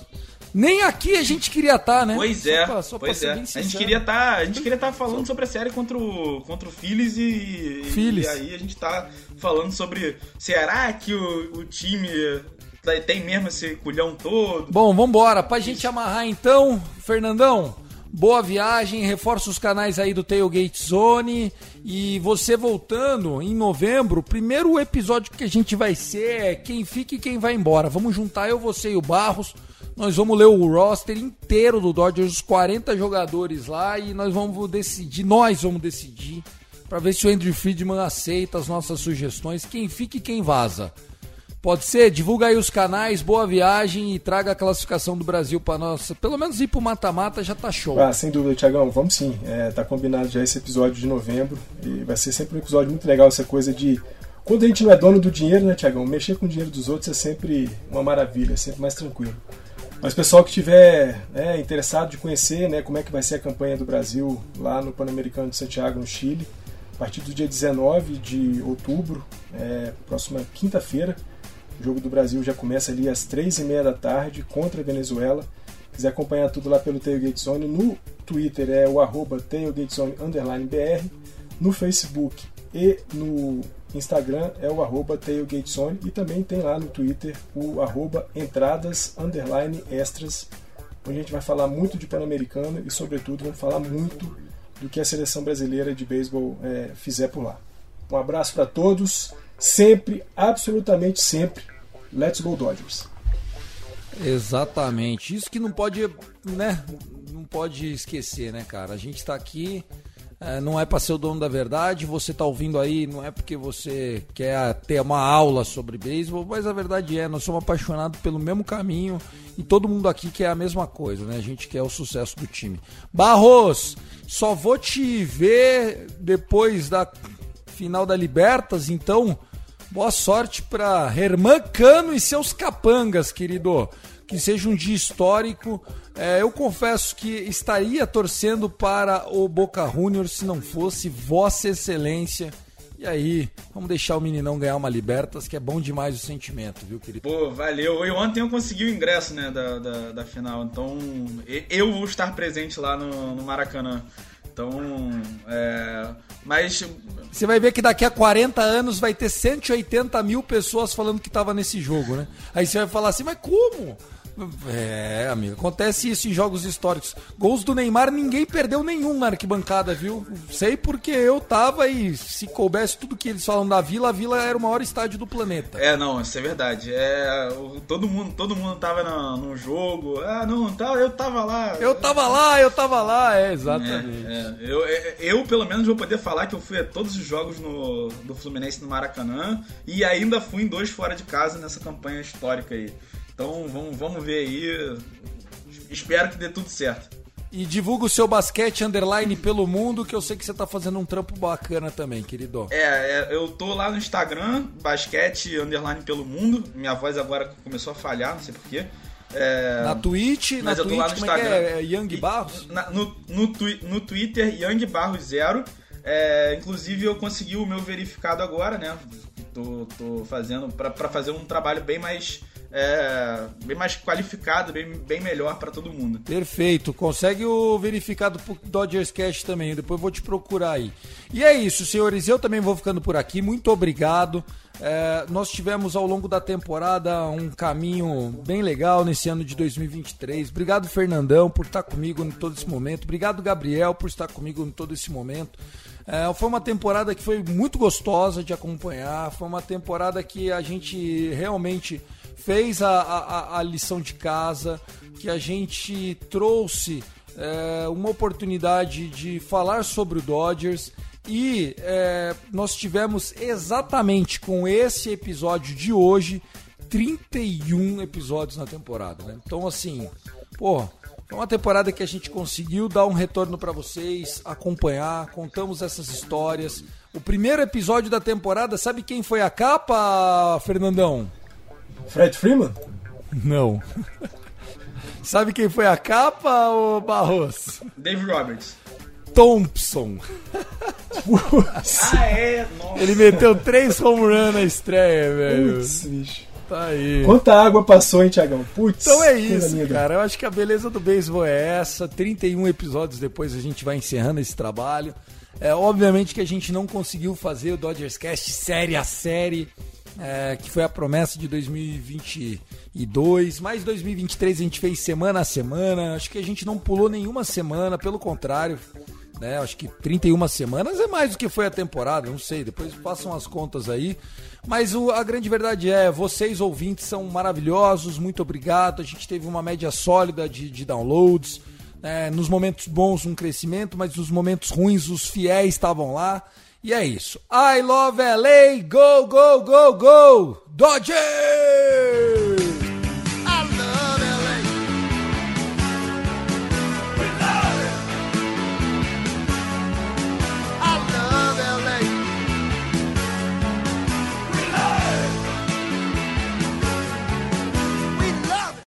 Nem aqui a gente queria estar, tá, né? Pois é. Só pra, só pois é. A gente queria estar, tá, a gente queria estar tá falando sobre a série contra o contra o Phillies e, Phillies. e aí a gente tá falando sobre será que o, o time tem mesmo esse culhão todo? Bom, vambora. Pra gente amarrar então, Fernandão, boa viagem, reforça os canais aí do Tailgate Zone. E você voltando em novembro, primeiro episódio que a gente vai ser é quem fica e quem vai embora. Vamos juntar eu, você e o Barros nós vamos ler o roster inteiro do Dodgers, os 40 jogadores lá, e nós vamos decidir, nós vamos decidir, para ver se o Andrew Friedman aceita as nossas sugestões, quem fica e quem vaza. Pode ser? Divulga aí os canais, boa viagem e traga a classificação do Brasil para nós. Pelo menos ir pro mata-mata já tá show. Ah, sem dúvida, Tiagão. Vamos sim. É, tá combinado já esse episódio de novembro. E vai ser sempre um episódio muito legal, essa coisa de. Quando a gente não é dono do dinheiro, né, Tiagão? Mexer com o dinheiro dos outros é sempre uma maravilha, é sempre mais tranquilo. Mas pessoal que estiver né, interessado de conhecer né, como é que vai ser a campanha do Brasil lá no Pan-Americano de Santiago, no Chile, a partir do dia 19 de outubro, é, próxima quinta-feira, O jogo do Brasil já começa ali às três e meia da tarde contra a Venezuela. Quiser acompanhar tudo lá pelo Tailgate Zone, no Twitter é o arroba tailgatezone BR, no Facebook e no Instagram é o arroba tailgatezone e também tem lá no Twitter o arroba onde a gente vai falar muito de Pan-Americano e sobretudo vamos falar muito do que a seleção brasileira de beisebol é, fizer por lá. Um abraço para todos, sempre, absolutamente sempre, Let's Go Dodgers! Exatamente. Isso que não pode, né? Não pode esquecer, né, cara? A gente está aqui, é, não é para ser o dono da verdade. Você tá ouvindo aí, não é porque você quer ter uma aula sobre beisebol, mas a verdade é, nós somos apaixonados pelo mesmo caminho e todo mundo aqui quer a mesma coisa, né? A gente quer o sucesso do time. Barros, só vou te ver depois da final da Libertas, então Boa sorte para Herman Cano e seus capangas, querido. Que seja um dia histórico. É, eu confesso que estaria torcendo para o Boca Juniors se não fosse Vossa Excelência. E aí, vamos deixar o meninão ganhar uma Libertas, que é bom demais o sentimento, viu, querido? Pô, valeu. E ontem eu consegui o ingresso, né, da, da, da final. Então, eu vou estar presente lá no, no Maracanã. Então, é, mas. Você vai ver que daqui a 40 anos vai ter 180 mil pessoas falando que estava nesse jogo, né? Aí você vai falar assim, mas como? É, amigo, acontece isso em jogos históricos. Gols do Neymar, ninguém perdeu nenhum na arquibancada, viu? Sei porque eu tava e se coubesse tudo que eles falam da Vila, a Vila era o maior estádio do planeta. É, não, isso é verdade. É, todo mundo, todo mundo tava no, no jogo. Ah, não, tá, eu tava lá. Eu tava lá, eu tava lá, é, exatamente. É, é. Eu, é, eu, pelo menos, vou poder falar que eu fui a todos os jogos no, do Fluminense no Maracanã e ainda fui em dois fora de casa nessa campanha histórica aí. Então vamos, vamos ver aí. Espero que dê tudo certo. E divulga o seu basquete underline pelo mundo, que eu sei que você tá fazendo um trampo bacana também, querido. É, é, eu tô lá no Instagram, basquete underline pelo mundo. Minha voz agora começou a falhar, não sei porquê. É... Na Twitch, Mas na eu tô lá no Twitch, como Instagram. é é? É Young Barros? Na- no, no, twi- no Twitter, Young Barros Zero. É, inclusive eu consegui o meu verificado agora, né? Tô, tô fazendo pra fazer um trabalho bem mais é, bem mais qualificado, bem, bem melhor pra todo mundo. Perfeito. Consegue o verificado pro Dodgers Cash também. Depois vou te procurar aí. E é isso, senhores. Eu também vou ficando por aqui. Muito obrigado. É, nós tivemos ao longo da temporada um caminho bem legal nesse ano de 2023. Obrigado, Fernandão, por estar comigo em todo esse momento. Obrigado, Gabriel, por estar comigo em todo esse momento. É, foi uma temporada que foi muito gostosa de acompanhar. Foi uma temporada que a gente realmente fez a, a, a lição de casa, que a gente trouxe é, uma oportunidade de falar sobre o Dodgers e é, nós tivemos exatamente com esse episódio de hoje 31 episódios na temporada. Né? Então, assim, pô, foi uma temporada que a gente conseguiu dar um retorno para vocês, acompanhar, contamos essas histórias. O primeiro episódio da temporada, sabe quem foi a capa, Fernandão? Fred Freeman? Não. Sabe quem foi a capa, ô Barros? Dave Roberts. Thompson. Ah, é? Nossa. Ele meteu três home run na estreia, velho. Putz, bicho. Tá aí. Quanta água passou, hein, Tiagão? Putz. Então é isso, cara. Eu acho que a beleza do beisebol é essa. 31 episódios depois a gente vai encerrando esse trabalho. É, obviamente que a gente não conseguiu fazer o Dodgers Cast série a série, é, que foi a promessa de 2022. Mas 2023 a gente fez semana a semana. Acho que a gente não pulou nenhuma semana, pelo contrário. Né? Acho que 31 semanas é mais do que foi a temporada, não sei. Depois façam as contas aí. Mas o- a grande verdade é, vocês ouvintes são maravilhosos, muito obrigado. A gente teve uma média sólida de, de downloads. né? nos momentos bons, um crescimento, mas nos momentos ruins, os fiéis estavam lá. E é isso. I love LA, go, go, go, go, Dodgers!